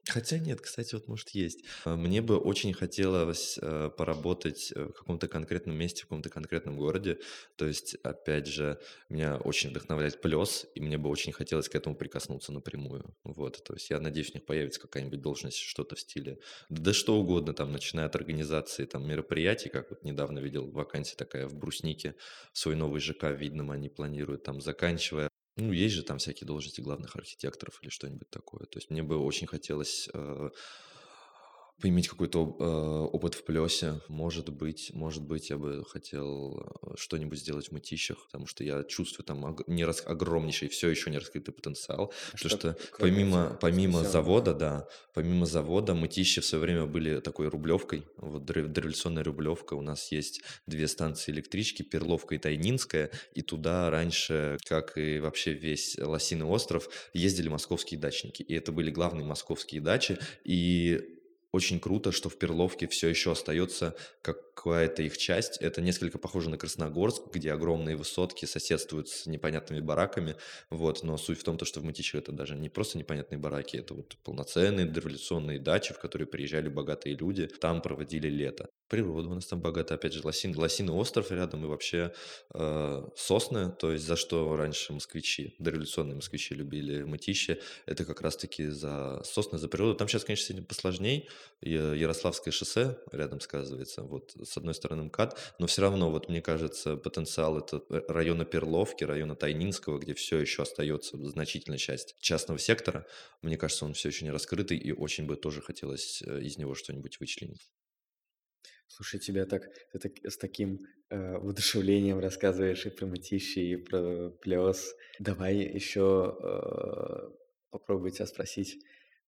Хотя нет, кстати, вот может есть. А, Мне бы очень хотелось э, поработать э, в каком-то конкретном месте, в каком-то конкретном городе. То есть, опять же, меня очень вдохновляет плес, и мне бы очень хотелось к этому прикоснуться напрямую. Вот, то есть я надеюсь, у них появится какая-нибудь должность, что-то в стиле, да, что угодно, там, начиная от организации там мероприятий, как вот недавно видел вакансия такая в Бруснике, свой новый ЖК в Видном они планируют, там, заканчивая ну, есть же там всякие должности главных архитекторов или что-нибудь такое. То есть мне бы очень хотелось э, поиметь какой-то э, опыт в плесе. Может быть, может быть, я бы хотел э, что-нибудь сделать в мытищах, потому что я чувствую там не рас- огромнейший, все еще не раскрытый потенциал. А Потому что, что помимо, помимо завода, да, помимо завода, мытищи в свое время были такой рублевкой, вот дорев- дореволюционная рублевка. У нас есть две станции электрички, Перловка и Тайнинская, и туда раньше, как и вообще весь Лосиный остров, ездили московские дачники. И это были главные московские дачи, и очень круто, что в Перловке все еще остается какая-то их часть. Это несколько похоже на Красногорск, где огромные высотки соседствуют с непонятными бараками. Вот. Но суть в том, то, что в Мытищах это даже не просто непонятные бараки, это вот полноценные дореволюционные дачи, в которые приезжали богатые люди, там проводили лето. Природа у нас там богата, опять же, Лосин, Лосиный остров рядом и вообще э, сосны, то есть за что раньше москвичи, дореволюционные москвичи любили Мытище, это как раз-таки за сосны, за природу. Там сейчас, конечно, сегодня посложней, Ярославское шоссе рядом сказывается, вот с одной стороны МКАД, но все равно, вот мне кажется, потенциал это э, района Перловки, района Тайнинского, где все еще остается значительная часть частного сектора, мне кажется, он все еще не раскрытый, и очень бы тоже хотелось э, из него что-нибудь вычленить. Слушай, тебя так, ты с таким э, воодушевлением рассказываешь и про мытищи, и про плес. Давай еще э, попробую тебя спросить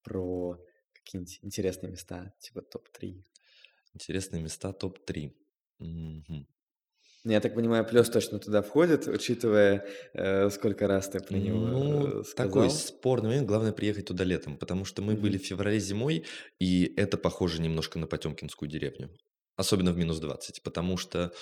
про какие-нибудь интересные места, типа топ-3. Интересные места топ-3. Мгм. Ну, Я так понимаю, плес точно туда входит, учитывая, э, сколько раз ты про него Ну, э, такой сказал. спорный момент. Главное приехать туда летом, потому что мы были Мгм. в феврале зимой, и это похоже немножко на Потемкинскую деревню. Особенно в минус 20, потому что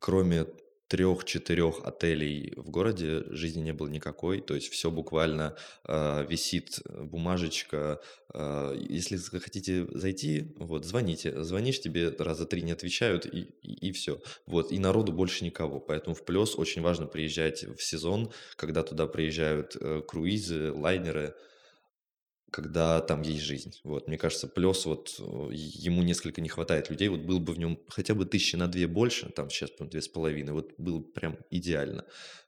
кроме трех-четырех отелей в городе жизни не было никакой. То есть все буквально а, висит э, бумажечка. а, если хотите зайти, вот, звоните. Звонишь, тебе раза три не отвечают, и, и, все. Вот, и народу больше никого. Поэтому в плюс очень важно приезжать в сезон, когда туда приезжают э, круизы, лайнеры, когда там есть жизнь. Вот, мне кажется, плюс вот э, ему несколько не хватает людей, вот был бы в нем хотя бы тысячи на две больше, там сейчас, по две с половиной, вот было бы прям идеально.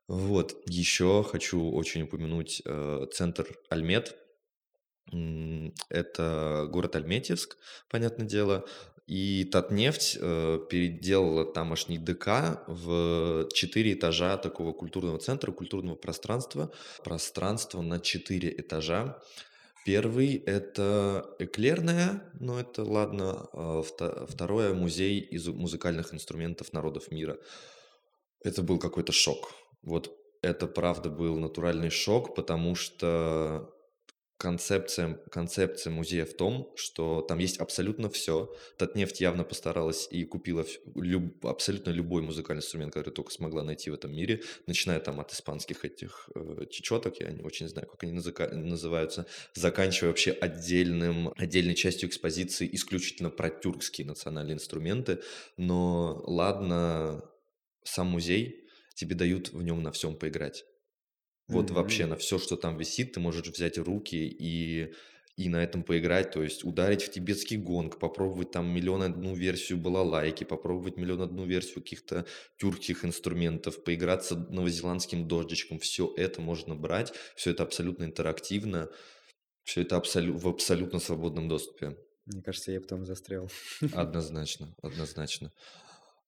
Вот, еще хочу очень упомянуть э, центр Альмет, это город Альметьевск, понятное дело, и Татнефть э, переделала тамошний ДК в четыре этажа такого культурного центра, культурного пространства, пространство на четыре этажа, Первый– это эклерная, но это ладно. А вто- Второе– музей из музыкальных инструментов народов мира. Это был какой-то шок. Вот это правда был натуральный шок, потому что концепция, концепция музея в том, что там есть абсолютно все. Татнефть явно постаралась и купила люб- абсолютно любой музыкальный инструмент, который только смогла найти в этом мире, начиная там от испанских этих э, чечеток, я не очень знаю, как они назыка- называются, заканчивая вообще отдельным, отдельной частью экспозиции исключительно про тюркские национальные инструменты. Но ладно, сам музей, тебе дают в нем на всем поиграть. Вот вообще Мгм. на все, что там висит, ты можешь взять руки и и на этом поиграть, то есть ударить в тибетский гонг, попробовать там миллион одну версию балалайки, попробовать миллион одну версию каких-то тюркских инструментов, поиграться новозеландским дождичком, все это можно брать, все это абсолютно интерактивно, все это абсолю- в абсолютно свободном доступе. Мне кажется, я потом застрял. Однозначно, однозначно.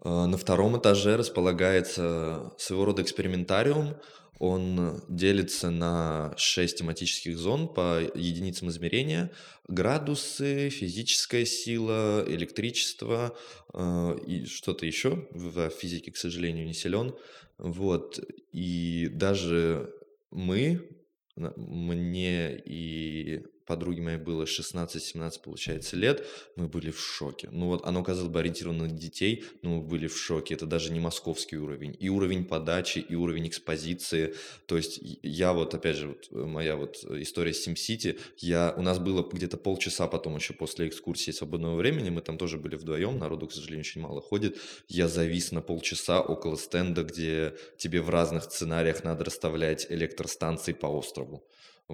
А, на втором этаже располагается своего рода экспериментариум. Он делится на шесть тематических зон по единицам измерения. Градусы, физическая сила, электричество э, и что-то еще. В физике, к сожалению, не силен. Вот. И даже мы, мне и подруге моей было 16-17, получается, лет, мы были в шоке. Ну вот оно, казалось бы, ориентировано на детей, но мы были в шоке. Это даже не московский уровень. И уровень подачи, и уровень экспозиции. То есть я вот, опять же, вот моя вот история с SimCity, я, у нас было где-то полчаса потом еще после экскурсии свободного времени, мы там тоже были вдвоем, народу, к сожалению, очень мало ходит. Я завис на полчаса около стенда, где тебе в разных сценариях надо расставлять электростанции по острову.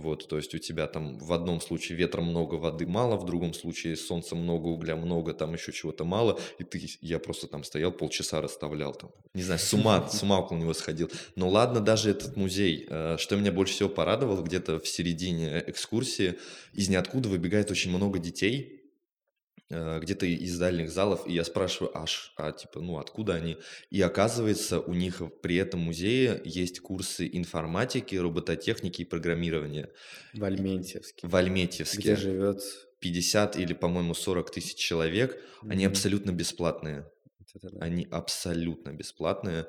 Вот, то есть у тебя там в одном случае ветра много, воды мало, в другом случае солнца много, угля много, там еще чего-то мало, и ты, я просто там стоял, полчаса расставлял там, не знаю, с ума, с ума около него сходил. Но ладно, даже этот музей, э, что меня больше всего порадовало, где-то в середине экскурсии из ниоткуда выбегает очень много детей, Э, где-то из дальних залов, и я спрашиваю, аж, а типа, ну откуда они? И оказывается, у них при этом музее есть курсы информатики, робототехники и программирования. В Альметьевске. В Альметьевске. Где живет 50 или, по-моему, 40 тысяч человек. Mm-hmm. Они абсолютно бесплатные. Это, да. Они абсолютно бесплатные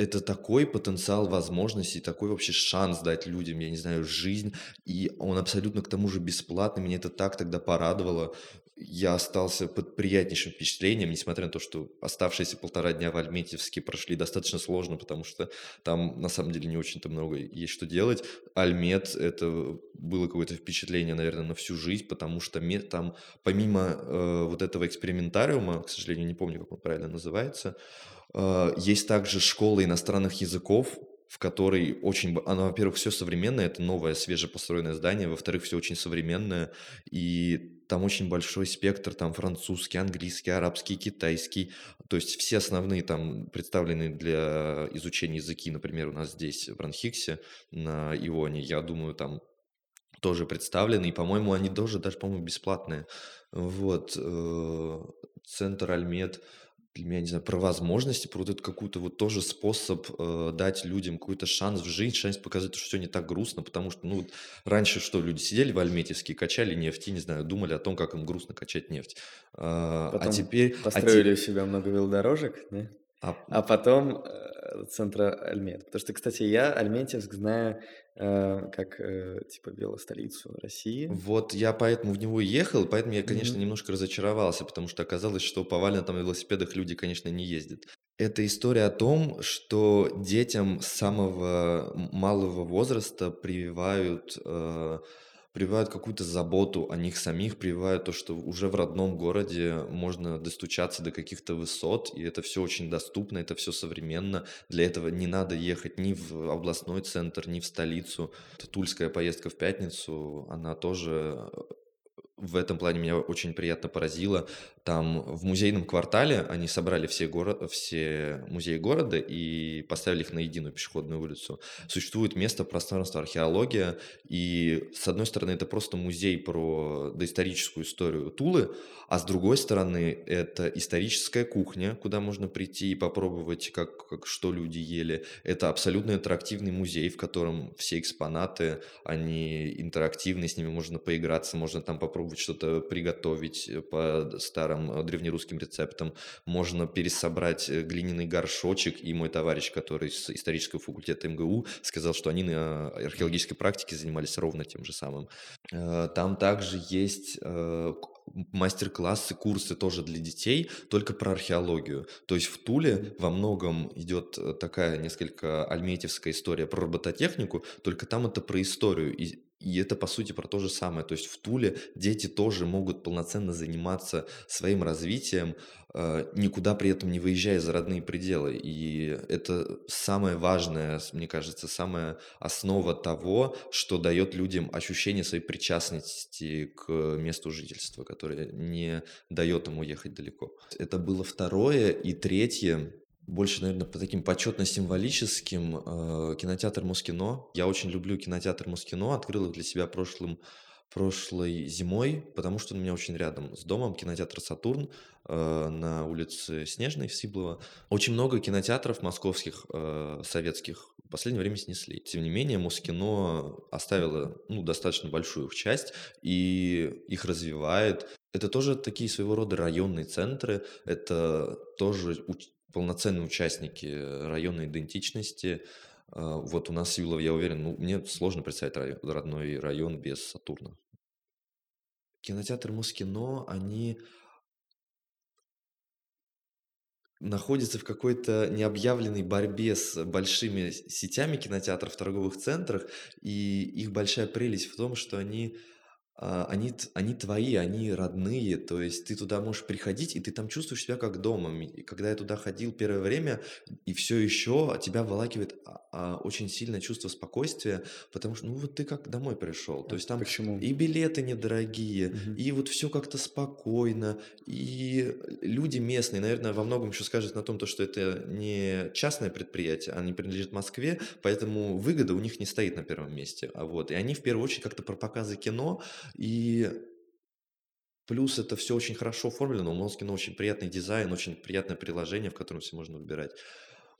это такой потенциал возможностей, такой вообще шанс дать людям, я не знаю, жизнь, и он абсолютно к тому же бесплатный, меня это так тогда порадовало, я остался под приятнейшим впечатлением, несмотря на то, что оставшиеся полтора дня в Альметьевске прошли достаточно сложно, потому что там на самом деле не очень-то много есть что делать. Альмет – это было какое-то впечатление, наверное, на всю жизнь, потому что там помимо э, вот этого экспериментариума, к сожалению, не помню, как он правильно называется, э, есть также школа иностранных языков, в которой очень... Оно, во-первых, все современное, это новое, свежепостроенное здание, во-вторых, все очень современное, и там очень большой спектр, там французский, английский, арабский, китайский, то есть все основные там представлены для изучения языки, например, у нас здесь в Ранхиксе на Ионе, я думаю, там тоже представлены, и, по-моему, они тоже даже, по-моему, бесплатные. Вот, э, Центр Альмед, для меня, не знаю, про возможности, про вот это какую-то вот тоже способ э, дать людям какой-то шанс в жизнь, шанс показать, что все не так грустно, потому что, ну, вот раньше что, люди сидели в Альметьевске, качали нефть, и, не знаю, думали о том, как им грустно качать нефть. Э, а Потом а теперь... построили а те... у себя много велодорожек, да? А, а потом э, центра Альмет. Потому что, кстати, я Альметьевск знаю как э, типа велостолицу России. Вот я поэтому в него ехал, поэтому я, конечно, mm-hmm. немножко разочаровался, потому что оказалось, что повально там на велосипедах люди, конечно, не ездят. Это история о том, что детям с самого малого возраста прививают э, прививают какую-то заботу о них самих, прививают то, что уже в родном городе можно достучаться до каких-то высот, и это все очень доступно, это все современно. Для этого не надо ехать ни в областной центр, ни в столицу. Тульская поездка в пятницу, она тоже в этом плане меня очень приятно поразило. Там в музейном квартале они собрали все, город, все музеи города и поставили их на единую пешеходную улицу. Существует место пространства археология, и с одной стороны это просто музей про доисторическую историю Тулы, а с другой стороны это историческая кухня, куда можно прийти и попробовать, как, как что люди ели. Это абсолютно интерактивный музей, в котором все экспонаты, они интерактивные, с ними можно поиграться, можно там попробовать что-то приготовить по старым э, древнерусским рецептам. Можно пересобрать э, глиняный горшочек. И мой товарищ, который с исторического факультета МГУ, сказал, что они на археологической практике занимались ровно тем же самым. Э, там также есть мастер-классы, курсы тоже для детей, только про археологию. То есть в Туле во многом идет такая несколько альметьевская история про робототехнику, только там это про историю. И и это, по сути, про то же самое. То есть в Туле дети тоже могут полноценно заниматься своим развитием, э, никуда при этом не выезжая за родные пределы. И это самое важное, мне кажется, самая основа того, что дает людям ощущение своей причастности к месту жительства, которое не дает им уехать далеко. Это было второе. И третье, больше, наверное, по таким почетно-символическим. Э, кинотеатр Мускино. Я очень люблю кинотеатр Мускино. Открыл их для себя прошлым, прошлой зимой, потому что он у меня очень рядом с домом. Кинотеатр «Сатурн» э, на улице Снежной в Сиблово. Очень много кинотеатров московских, э, советских в последнее время снесли. Тем не менее, Мускино оставило ну, достаточно большую их часть и их развивает. Это тоже такие своего рода районные центры, это тоже полноценные участники районной идентичности. А, вот у нас Сивилов, я уверен, ну, мне сложно представить район, родной район без Сатурна. Кинотеатр Мускино, они находятся в какой-то необъявленной борьбе с большими сетями кинотеатров в торговых центрах, и их большая прелесть в том, что они а, они, они твои, они родные, то есть ты туда можешь приходить, и ты там чувствуешь себя как дома. И когда я туда ходил первое время, и все еще тебя вылакивает а, а, очень сильное чувство спокойствия, потому что, ну вот ты как домой пришел. То есть там Почему? и билеты недорогие, Мгм. и вот все как-то спокойно, и люди местные, наверное, во многом еще скажут на том, то, что это не частное предприятие, они принадлежат Москве, поэтому выгода у них не стоит на первом месте. А вот, и они в первую очередь как-то про показы кино, и плюс это все очень хорошо оформлено. У Москина очень приятный дизайн, очень приятное приложение, в котором все можно выбирать.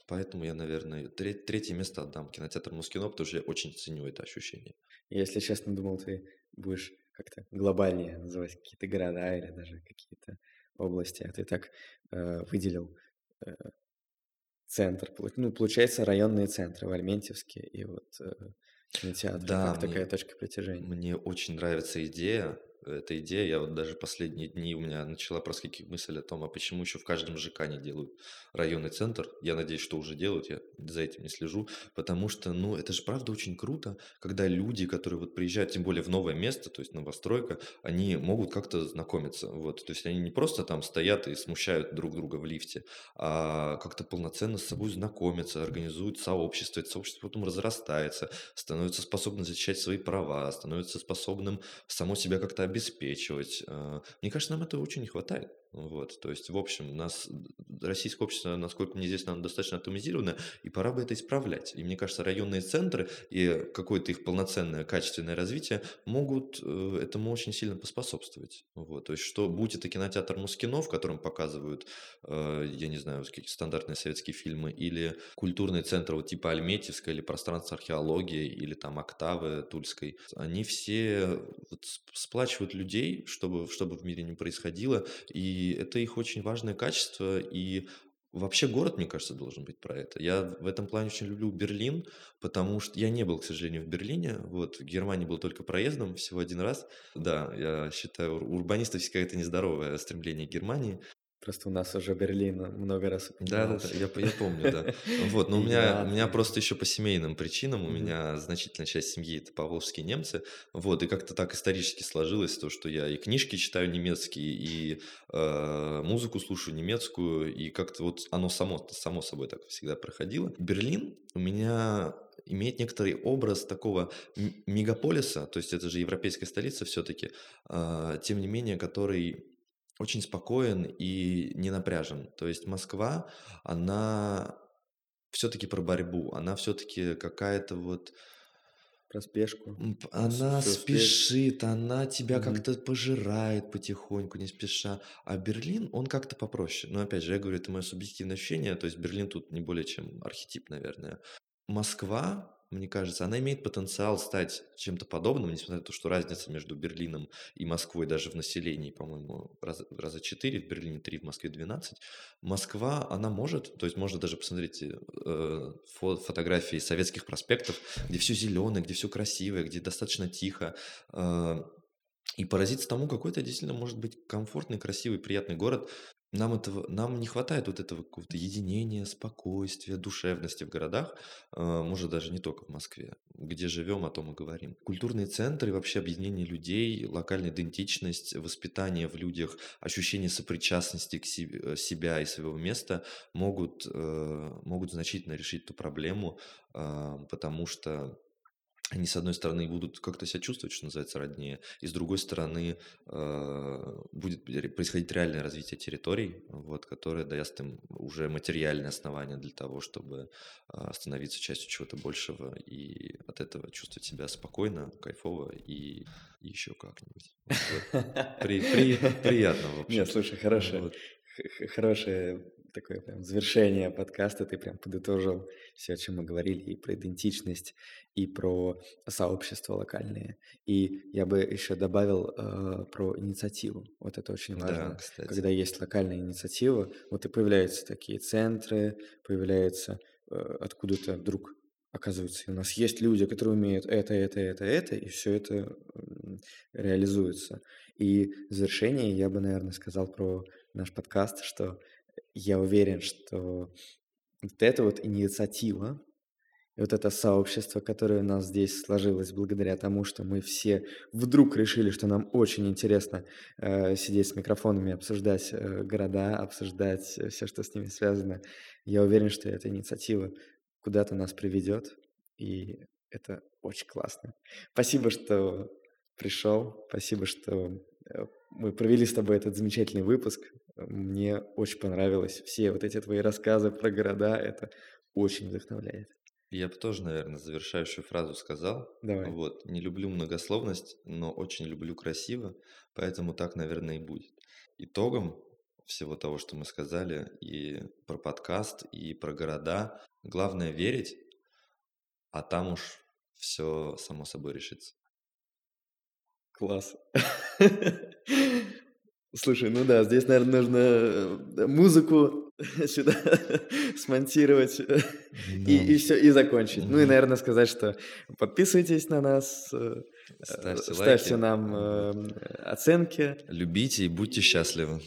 Поэтому я, наверное, тре- третье место отдам кинотеатр Москино, потому что я очень ценю это ощущение. Если честно, думал, ты будешь как-то глобальнее называть какие-то города или даже какие-то области, а ты так э, выделил э, центр. Ну, получается, районные центры в Альментьевске и вот э, кинотеатры, Да, как такая мне, точка притяжения. мне очень нравится идея, эта идея, я вот даже последние дни у меня начала проскакивать мысль о том, а почему еще в каждом ЖК не делают районный центр. Я надеюсь, что уже делают, я за этим не слежу, потому что, ну, это же правда очень круто, когда люди, которые вот приезжают, тем более в новое место, то есть новостройка, они могут как-то знакомиться, вот, то есть они не просто там стоят и смущают друг друга в лифте, а как-то полноценно с собой знакомятся, организуют сообщество, это сообщество потом разрастается, становится способным защищать свои права, становится способным само себя как-то обеспечивать. А, мне кажется, нам этого очень не хватает. Вот, то есть, в общем, нас российское общество, насколько мне известно, оно достаточно атомизировано, и пора бы это исправлять. И мне кажется, районные центры и какое-то их полноценное качественное развитие могут э, этому очень сильно поспособствовать. Вот, то есть, что будь это кинотеатр Мускино, в котором показывают, э, я не знаю, какие-то стандартные советские фильмы, или культурный центр вот типа Альметьевска, или пространство археологии, или там Октавы Тульской, они все вот сплачивают людей, чтобы, чтобы в мире не происходило, и и это их очень важное качество, и Вообще город, мне кажется, должен быть про это. Я в этом плане очень люблю Берлин, потому что я не был, к сожалению, в Берлине. Вот, в Германии был только проездом всего один раз. Да, я считаю, урбанистов какое-то нездоровое стремление к Германии. Просто у нас уже Берлин много раз Да, да, да, я, я помню, да. Вот, но у меня, у меня просто еще по семейным причинам, у меня значительная часть семьи это поволжские немцы, вот, и как-то так исторически сложилось то, что я и книжки читаю немецкие, и э, музыку слушаю немецкую, и как-то вот оно само, само собой так всегда проходило. Берлин у меня имеет некоторый образ такого мегаполиса, то есть это же европейская столица все-таки, э, тем не менее, который очень спокоен и не напряжен. То есть Москва, она все-таки про борьбу, она все-таки какая-то вот... Про спешку. Она спешит, она тебя угу. как-то пожирает потихоньку, не спеша. А Берлин, он как-то попроще. Но опять же, я говорю, это мое субъективное ощущение, то есть Берлин тут не более чем архетип, наверное. Москва, мне кажется, она имеет потенциал стать чем-то подобным, несмотря на то, что разница между Берлином и Москвой даже в населении, по-моему, раз, раза 4, в Берлине 3, в Москве 12. Москва, она может, то есть можно даже посмотреть э, фотографии советских проспектов, где все зеленое, где все красивое, где достаточно тихо, э, и поразиться тому, какой это действительно может быть комфортный, красивый, приятный город. Нам этого, нам не хватает вот этого какого-то единения, спокойствия, душевности в городах, э, может даже не только в Москве. Где живем, о том и говорим. Культурные центры, вообще объединение людей, локальная идентичность, воспитание в людях, ощущение сопричастности к себе, себя и своего места могут, э, могут значительно решить эту проблему, э, потому что они, с одной стороны, будут как-то себя чувствовать, что называется, роднее, и с другой стороны, э, будет происходить реальное развитие территорий, вот, которое даст им уже материальное основание для того, чтобы э, становиться частью чего-то большего и от этого чувствовать себя спокойно, кайфово и еще как-нибудь. При, при, приятно, в общем. Нет, слушай, хорошее, вот. хорошее такое прям завершение подкаста. Ты прям подытожил все, о чем мы говорили, и про идентичность, и про сообщества локальные. И я бы еще добавил э, про инициативу. Вот это очень важно. Да, кстати. Когда есть локальная инициатива, вот и появляются такие центры, появляются э, откуда-то вдруг оказывается, у нас есть люди, которые умеют это, это, это, это, и все это реализуется. И в завершение я бы, наверное, сказал про наш подкаст, что я уверен, что вот эта вот инициатива, и вот это сообщество, которое у нас здесь сложилось благодаря тому, что мы все вдруг решили, что нам очень интересно э, сидеть с микрофонами, обсуждать э, города, обсуждать все, что с ними связано. Я уверен, что эта инициатива куда-то нас приведет, и это очень классно. Спасибо, что пришел, спасибо, что э, мы провели с тобой этот замечательный выпуск. Мне очень понравилось. Все вот эти твои рассказы про города, это очень вдохновляет. Я бы тоже, наверное, завершающую фразу сказал. Давай. Вот, не люблю многословность, но очень люблю красиво, поэтому так, наверное, и будет. Итогом всего того, что мы сказали, и про подкаст, и про города, главное верить, а там уж все само собой решится. Класс. Слушай, ну да, здесь, наверное, нужно э, музыку сюда смонтировать да. и, и все, и закончить. Угу. Ну и, наверное, сказать, что подписывайтесь на нас, э, ставьте, ставьте нам э, оценки. Любите и будьте счастливы.